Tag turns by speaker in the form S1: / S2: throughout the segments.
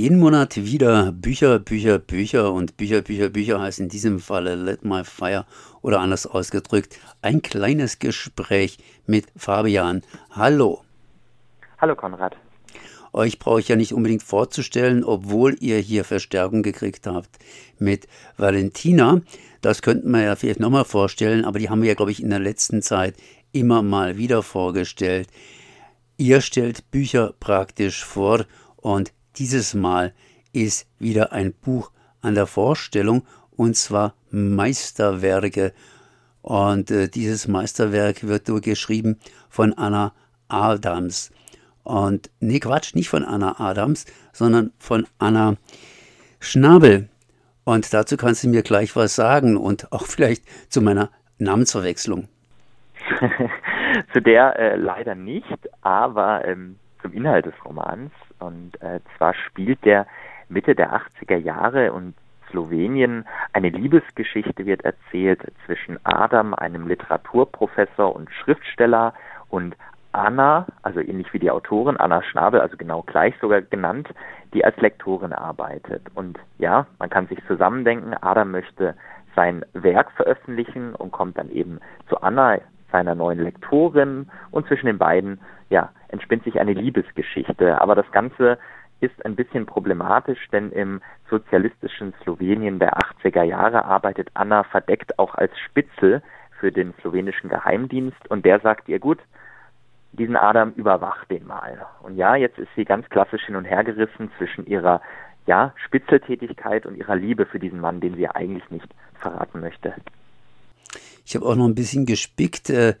S1: Jeden Monat wieder Bücher, Bücher, Bücher und Bücher, Bücher, Bücher heißt in diesem Falle Let My Fire oder anders ausgedrückt ein kleines Gespräch mit Fabian. Hallo.
S2: Hallo Konrad.
S1: Euch brauche ich ja nicht unbedingt vorzustellen, obwohl ihr hier Verstärkung gekriegt habt mit Valentina. Das könnten wir ja vielleicht nochmal vorstellen, aber die haben wir ja, glaube ich, in der letzten Zeit immer mal wieder vorgestellt. Ihr stellt Bücher praktisch vor und dieses Mal ist wieder ein Buch an der Vorstellung und zwar Meisterwerke. Und äh, dieses Meisterwerk wird nur geschrieben von Anna Adams. Und nee, Quatsch, nicht von Anna Adams, sondern von Anna Schnabel. Und dazu kannst du mir gleich was sagen und auch vielleicht zu meiner Namensverwechslung.
S2: zu der äh, leider nicht, aber ähm, zum Inhalt des Romans. Und äh, zwar spielt der Mitte der 80er Jahre und Slowenien. Eine Liebesgeschichte wird erzählt zwischen Adam, einem Literaturprofessor und Schriftsteller, und Anna, also ähnlich wie die Autorin, Anna Schnabel, also genau gleich sogar genannt, die als Lektorin arbeitet. Und ja, man kann sich zusammendenken, Adam möchte sein Werk veröffentlichen und kommt dann eben zu Anna, seiner neuen Lektorin, und zwischen den beiden, ja, entspinnt sich eine Liebesgeschichte. Aber das Ganze ist ein bisschen problematisch, denn im sozialistischen Slowenien der 80er Jahre arbeitet Anna verdeckt auch als Spitzel für den slowenischen Geheimdienst und der sagt ihr, gut, diesen Adam überwacht den mal. Und ja, jetzt ist sie ganz klassisch hin und her gerissen zwischen ihrer ja, Spitzeltätigkeit und ihrer Liebe für diesen Mann, den sie eigentlich nicht verraten möchte.
S1: Ich habe auch noch ein bisschen gespickt, äh,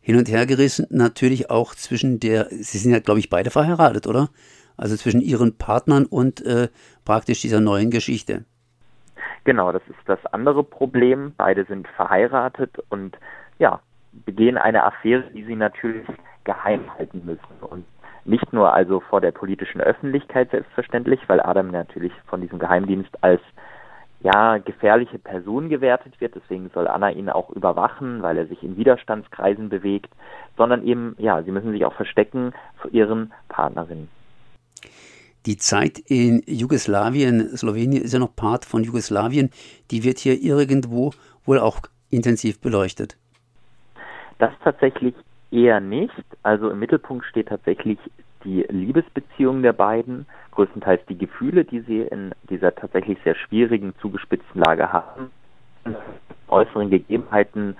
S1: hin und her gerissen, natürlich auch zwischen der, Sie sind ja, glaube ich, beide verheiratet, oder? Also zwischen Ihren Partnern und äh, praktisch dieser neuen Geschichte.
S2: Genau, das ist das andere Problem. Beide sind verheiratet und ja, begehen eine Affäre, die sie natürlich geheim halten müssen. Und nicht nur also vor der politischen Öffentlichkeit selbstverständlich, weil Adam natürlich von diesem Geheimdienst als ja, gefährliche Person gewertet wird, deswegen soll Anna ihn auch überwachen, weil er sich in Widerstandskreisen bewegt, sondern eben, ja, sie müssen sich auch verstecken vor ihren Partnerinnen.
S1: Die Zeit in Jugoslawien, Slowenien ist ja noch Part von Jugoslawien, die wird hier irgendwo wohl auch intensiv beleuchtet.
S2: Das tatsächlich eher nicht. Also im Mittelpunkt steht tatsächlich die Liebesbeziehung der beiden, größtenteils die Gefühle, die sie in dieser tatsächlich sehr schwierigen, zugespitzten Lage haben, äußeren Gegebenheiten,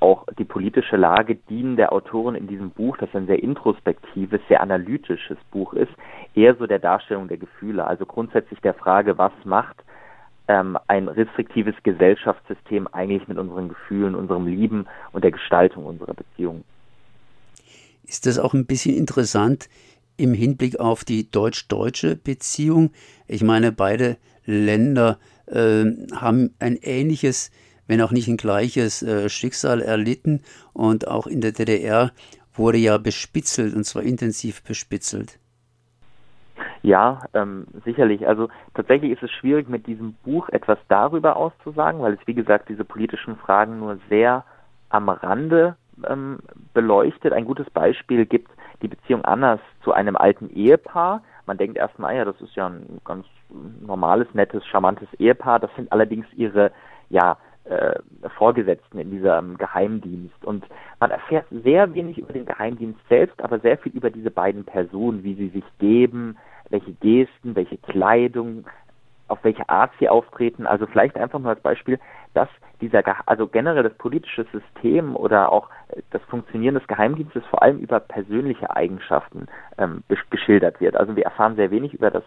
S2: auch die politische Lage dienen der Autorin in diesem Buch, das ein sehr introspektives, sehr analytisches Buch ist, eher so der Darstellung der Gefühle, also grundsätzlich der Frage, was macht ähm, ein restriktives Gesellschaftssystem eigentlich mit unseren Gefühlen, unserem Lieben und der Gestaltung unserer Beziehungen.
S1: Ist das auch ein bisschen interessant im Hinblick auf die deutsch-deutsche Beziehung? Ich meine, beide Länder äh, haben ein ähnliches, wenn auch nicht ein gleiches äh, Schicksal erlitten und auch in der DDR wurde ja bespitzelt und zwar intensiv bespitzelt.
S2: Ja, ähm, sicherlich. Also tatsächlich ist es schwierig, mit diesem Buch etwas darüber auszusagen, weil es, wie gesagt, diese politischen Fragen nur sehr am Rande ähm, beleuchtet. Ein gutes Beispiel gibt die Beziehung Annas zu einem alten Ehepaar. Man denkt erstmal, ja, das ist ja ein ganz normales, nettes, charmantes Ehepaar. Das sind allerdings ihre, ja, äh, Vorgesetzten in diesem Geheimdienst. Und man erfährt sehr wenig über den Geheimdienst selbst, aber sehr viel über diese beiden Personen, wie sie sich geben, welche Gesten, welche Kleidung, auf welche Art sie auftreten. Also vielleicht einfach nur als Beispiel, dass dieser, also generell das politische System oder auch äh, das Funktionieren des Geheimdienstes vor allem über persönliche Eigenschaften ähm, geschildert wird. Also wir erfahren sehr wenig über das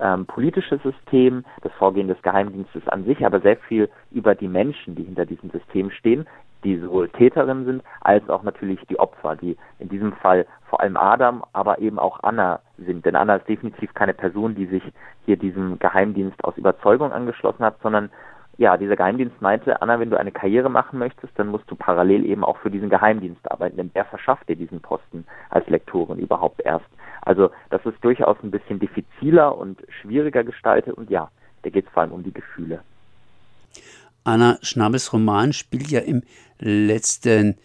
S2: ähm, politische System, das Vorgehen des Geheimdienstes an sich, aber sehr viel über die Menschen, die hinter diesem System stehen, die sowohl Täterinnen sind, als auch natürlich die Opfer, die in diesem Fall vor allem Adam, aber eben auch Anna sind. Denn Anna ist definitiv keine Person, die sich hier diesem Geheimdienst aus Überzeugung angeschlossen hat, sondern ja, dieser Geheimdienst meinte, Anna, wenn du eine Karriere machen möchtest, dann musst du parallel eben auch für diesen Geheimdienst arbeiten, denn der verschafft dir diesen Posten als Lektorin überhaupt erst. Also das ist durchaus ein bisschen diffiziler und schwieriger gestaltet und ja, da geht es vor allem um die Gefühle.
S1: Anna Schnabels Roman spielt ja im letzten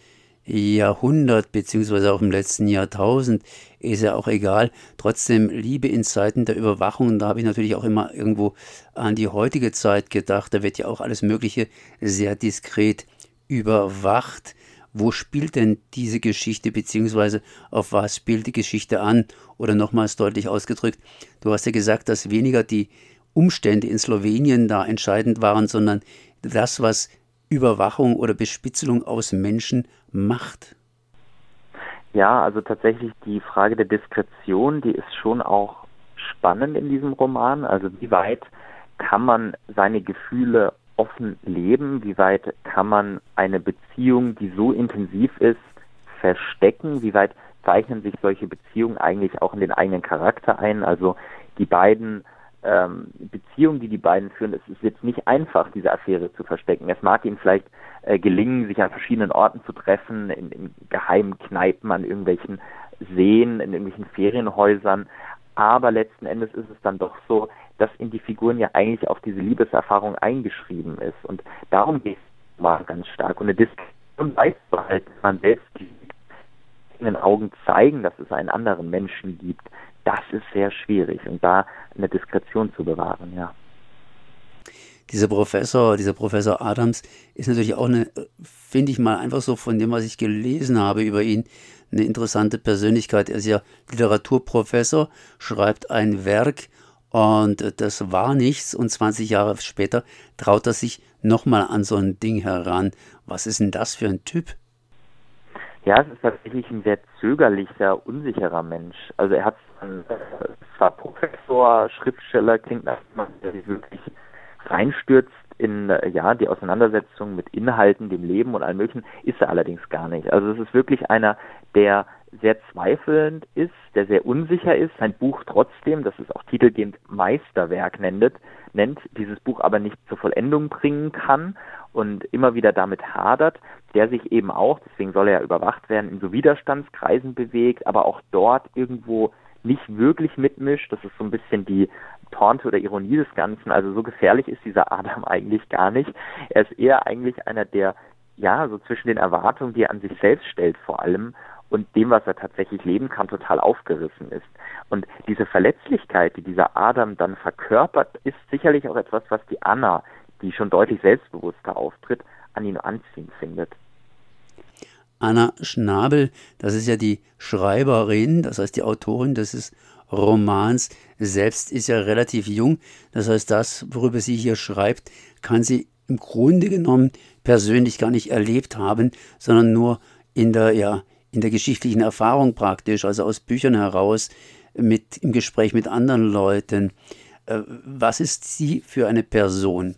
S1: Jahrhundert beziehungsweise auch im letzten Jahrtausend, ist ja auch egal. Trotzdem Liebe in Zeiten der Überwachung, da habe ich natürlich auch immer irgendwo an die heutige Zeit gedacht. Da wird ja auch alles Mögliche sehr diskret überwacht. Wo spielt denn diese Geschichte beziehungsweise auf was spielt die Geschichte an? Oder nochmals deutlich ausgedrückt, du hast ja gesagt, dass weniger die Umstände in Slowenien da entscheidend waren, sondern das, was Überwachung oder Bespitzelung aus Menschen macht.
S2: Ja, also tatsächlich die Frage der Diskretion, die ist schon auch spannend in diesem Roman. Also wie weit kann man seine Gefühle offen leben? Wie weit kann man eine Beziehung, die so intensiv ist, verstecken? Wie weit zeichnen sich solche Beziehungen eigentlich auch in den eigenen Charakter ein? Also die beiden ähm, Beziehung, die die beiden führen, es ist jetzt nicht einfach, diese Affäre zu verstecken. Es mag ihnen vielleicht äh, gelingen, sich an verschiedenen Orten zu treffen, in, in geheimen Kneipen, an irgendwelchen Seen, in irgendwelchen Ferienhäusern, aber letzten Endes ist es dann doch so, dass in die Figuren ja eigentlich auch diese Liebeserfahrung eingeschrieben ist. Und darum geht es mal ganz stark. Und eine Diskussion halt, man selbst in den Augen zeigen, dass es einen anderen Menschen gibt das ist sehr schwierig und da eine Diskretion zu bewahren, ja.
S1: Dieser Professor, dieser Professor Adams ist natürlich auch eine, finde ich mal einfach so von dem, was ich gelesen habe über ihn, eine interessante Persönlichkeit. Er ist ja Literaturprofessor, schreibt ein Werk und das war nichts und 20 Jahre später traut er sich nochmal an so ein Ding heran. Was ist denn das für ein Typ?
S2: Ja, es ist tatsächlich ein sehr zögerlicher, unsicherer Mensch. Also er hat zwar Professor, Schriftsteller, klingt nach jemandem, der sich wirklich reinstürzt in ja die Auseinandersetzung mit Inhalten, dem Leben und allem möglichen, ist er allerdings gar nicht. Also es ist wirklich einer, der sehr zweifelnd ist, der sehr unsicher ist, sein Buch trotzdem, das ist auch titelgebend Meisterwerk nennt, nennt, dieses Buch aber nicht zur Vollendung bringen kann und immer wieder damit hadert, der sich eben auch, deswegen soll er ja überwacht werden, in so Widerstandskreisen bewegt, aber auch dort irgendwo nicht wirklich mitmischt. Das ist so ein bisschen die Torte oder Ironie des Ganzen. Also so gefährlich ist dieser Adam eigentlich gar nicht. Er ist eher eigentlich einer, der ja so zwischen den Erwartungen, die er an sich selbst stellt, vor allem und dem, was er tatsächlich leben kann, total aufgerissen ist. Und diese Verletzlichkeit, die dieser Adam dann verkörpert, ist sicherlich auch etwas, was die Anna, die schon deutlich selbstbewusster auftritt, an ihn anziehend findet.
S1: Anna Schnabel, das ist ja die Schreiberin, das heißt die Autorin des Romans, selbst ist ja relativ jung. Das heißt, das, worüber sie hier schreibt, kann sie im Grunde genommen persönlich gar nicht erlebt haben, sondern nur in der, ja, in der geschichtlichen Erfahrung praktisch, also aus Büchern heraus, mit, im Gespräch mit anderen Leuten. Äh, was ist sie für eine Person?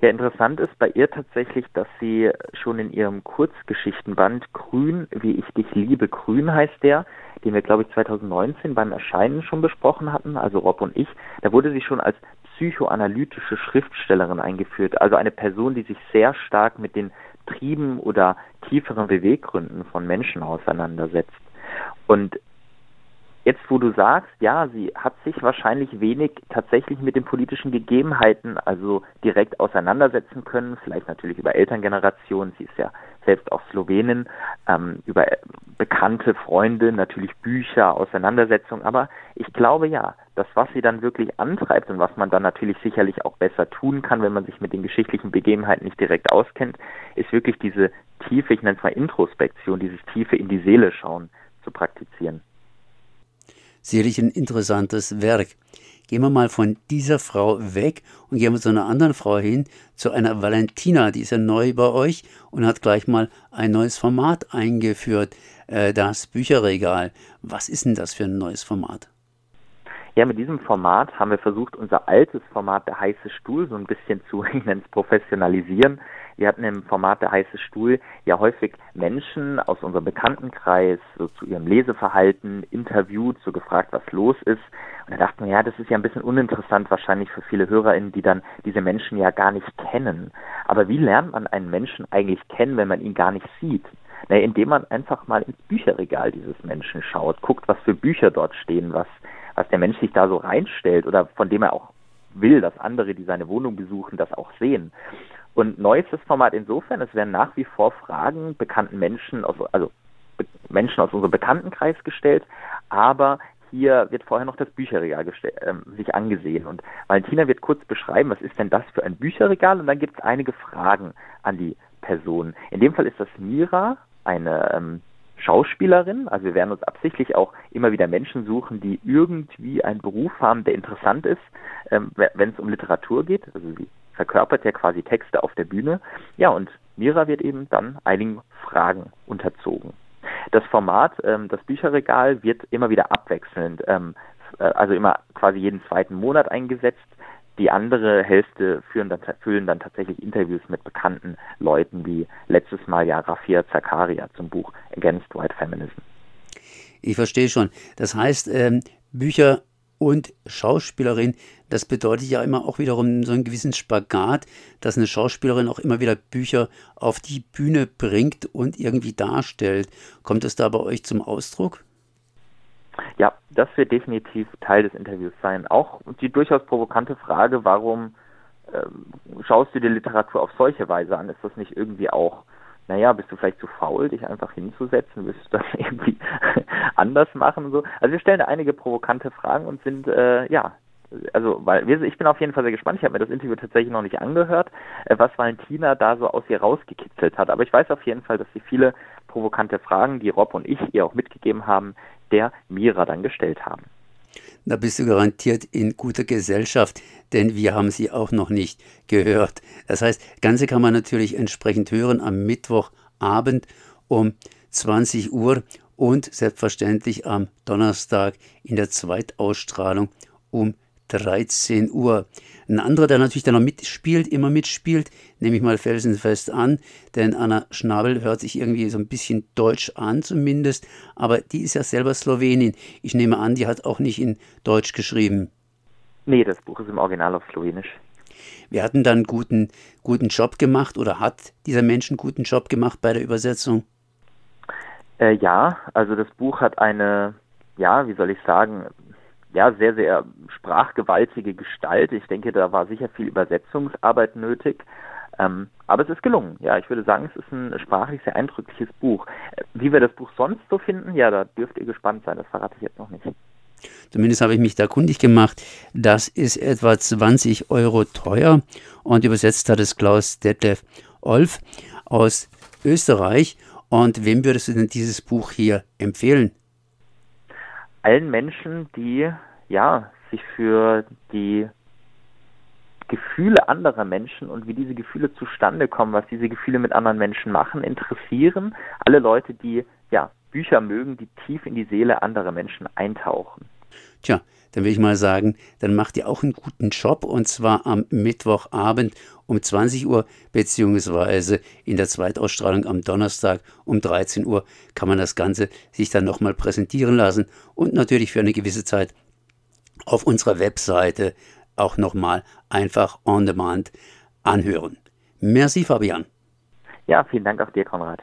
S2: Ja, interessant ist bei ihr tatsächlich, dass sie schon in ihrem Kurzgeschichtenband Grün, wie ich dich liebe, Grün heißt der, den wir, glaube ich, 2019 beim Erscheinen schon besprochen hatten, also Rob und ich, da wurde sie schon als psychoanalytische Schriftstellerin eingeführt, also eine Person, die sich sehr stark mit den Trieben oder tieferen Beweggründen von Menschen auseinandersetzt. Und jetzt, wo du sagst, ja, sie hat sich wahrscheinlich wenig tatsächlich mit den politischen Gegebenheiten also direkt auseinandersetzen können, vielleicht natürlich über Elterngenerationen, sie ist ja selbst auch Slowenin, ähm, über bekannte Freunde, natürlich Bücher, Auseinandersetzungen, aber ich glaube ja, das, was sie dann wirklich antreibt und was man dann natürlich sicherlich auch besser tun kann, wenn man sich mit den geschichtlichen Begebenheiten nicht direkt auskennt, ist wirklich diese tiefe, ich nenne es mal Introspektion, dieses tiefe in die Seele schauen zu praktizieren.
S1: Sicherlich ein interessantes Werk. Gehen wir mal von dieser Frau weg und gehen wir zu einer anderen Frau hin, zu einer Valentina, die ist ja neu bei euch und hat gleich mal ein neues Format eingeführt, äh, das Bücherregal. Was ist denn das für ein neues Format?
S2: Ja, mit diesem Format haben wir versucht, unser altes Format der heiße Stuhl so ein bisschen zu, professionalisieren. Wir hatten im Format der heiße Stuhl ja häufig Menschen aus unserem Bekanntenkreis so zu ihrem Leseverhalten interviewt, so gefragt, was los ist. Und da dachten wir, ja, das ist ja ein bisschen uninteressant wahrscheinlich für viele HörerInnen, die dann diese Menschen ja gar nicht kennen. Aber wie lernt man einen Menschen eigentlich kennen, wenn man ihn gar nicht sieht? Naja, indem man einfach mal ins Bücherregal dieses Menschen schaut, guckt, was für Bücher dort stehen, was was der Mensch sich da so reinstellt oder von dem er auch will, dass andere, die seine Wohnung besuchen, das auch sehen. Und neu ist das Format insofern, es werden nach wie vor Fragen bekannten Menschen, aus, also Menschen aus unserem Bekanntenkreis gestellt, aber hier wird vorher noch das Bücherregal äh, sich angesehen. Und Valentina wird kurz beschreiben, was ist denn das für ein Bücherregal? Und dann gibt es einige Fragen an die Person. In dem Fall ist das Mira, eine ähm, Schauspielerin. Also wir werden uns absichtlich auch immer wieder Menschen suchen, die irgendwie einen Beruf haben, der interessant ist, ähm, wenn es um Literatur geht. Also sie verkörpert ja quasi Texte auf der Bühne. Ja, und Mira wird eben dann einigen Fragen unterzogen. Das Format, ähm, das Bücherregal, wird immer wieder abwechselnd, ähm, äh, also immer quasi jeden zweiten Monat eingesetzt. Die andere Hälfte führen dann, füllen dann tatsächlich Interviews mit bekannten Leuten, wie letztes Mal ja Rafia Zakaria zum Buch Against White Feminism.
S1: Ich verstehe schon. Das heißt, ähm, Bücher und Schauspielerin, das bedeutet ja immer auch wiederum so einen gewissen Spagat, dass eine Schauspielerin auch immer wieder Bücher auf die Bühne bringt und irgendwie darstellt. Kommt es da bei euch zum Ausdruck?
S2: Ja, das wird definitiv Teil des Interviews sein. Auch die durchaus provokante Frage, warum ähm, schaust du dir Literatur auf solche Weise an? Ist das nicht irgendwie auch naja, bist du vielleicht zu faul, dich einfach hinzusetzen, willst du das irgendwie anders machen so? Also wir stellen da einige provokante Fragen und sind äh, ja also weil wir, ich bin auf jeden Fall sehr gespannt. Ich habe mir das Interview tatsächlich noch nicht angehört, äh, was Valentina da so aus ihr rausgekitzelt hat. Aber ich weiß auf jeden Fall, dass sie viele provokante Fragen, die Rob und ich ihr auch mitgegeben haben, der Mira dann gestellt haben.
S1: Da bist du garantiert in guter Gesellschaft, denn wir haben sie auch noch nicht gehört. Das heißt, Ganze kann man natürlich entsprechend hören am Mittwochabend um 20 Uhr und selbstverständlich am Donnerstag in der Zweitausstrahlung um 13 Uhr. Ein anderer, der natürlich dann noch mitspielt, immer mitspielt, nehme ich mal felsenfest an, denn Anna Schnabel hört sich irgendwie so ein bisschen deutsch an zumindest, aber die ist ja selber Slowenin. Ich nehme an, die hat auch nicht in Deutsch geschrieben.
S2: Nee, das Buch ist im Original auf Slowenisch.
S1: Wir hatten dann einen guten, guten Job gemacht oder hat dieser Mensch einen guten Job gemacht bei der Übersetzung?
S2: Äh, ja, also das Buch hat eine, ja, wie soll ich sagen, ja, sehr, sehr sprachgewaltige Gestalt. Ich denke, da war sicher viel Übersetzungsarbeit nötig. Ähm, aber es ist gelungen. Ja, ich würde sagen, es ist ein sprachlich sehr eindrückliches Buch. Äh, wie wir das Buch sonst so finden, ja, da dürft ihr gespannt sein. Das verrate ich jetzt noch nicht.
S1: Zumindest habe ich mich da kundig gemacht. Das ist etwa 20 Euro teuer und übersetzt hat es Klaus Detlef Olf aus Österreich. Und wem würdest du denn dieses Buch hier empfehlen?
S2: Allen Menschen, die ja sich für die Gefühle anderer Menschen und wie diese Gefühle zustande kommen, was diese Gefühle mit anderen Menschen machen, interessieren. Alle Leute, die ja Bücher mögen, die tief in die Seele anderer Menschen eintauchen.
S1: Tja, dann will ich mal sagen, dann macht ihr auch einen guten Job und zwar am Mittwochabend um 20 Uhr beziehungsweise in der Zweitausstrahlung am Donnerstag um 13 Uhr kann man das Ganze sich dann nochmal präsentieren lassen und natürlich für eine gewisse Zeit auf unserer Webseite auch nochmal einfach on demand anhören. Merci Fabian.
S2: Ja, vielen Dank auch dir, Konrad.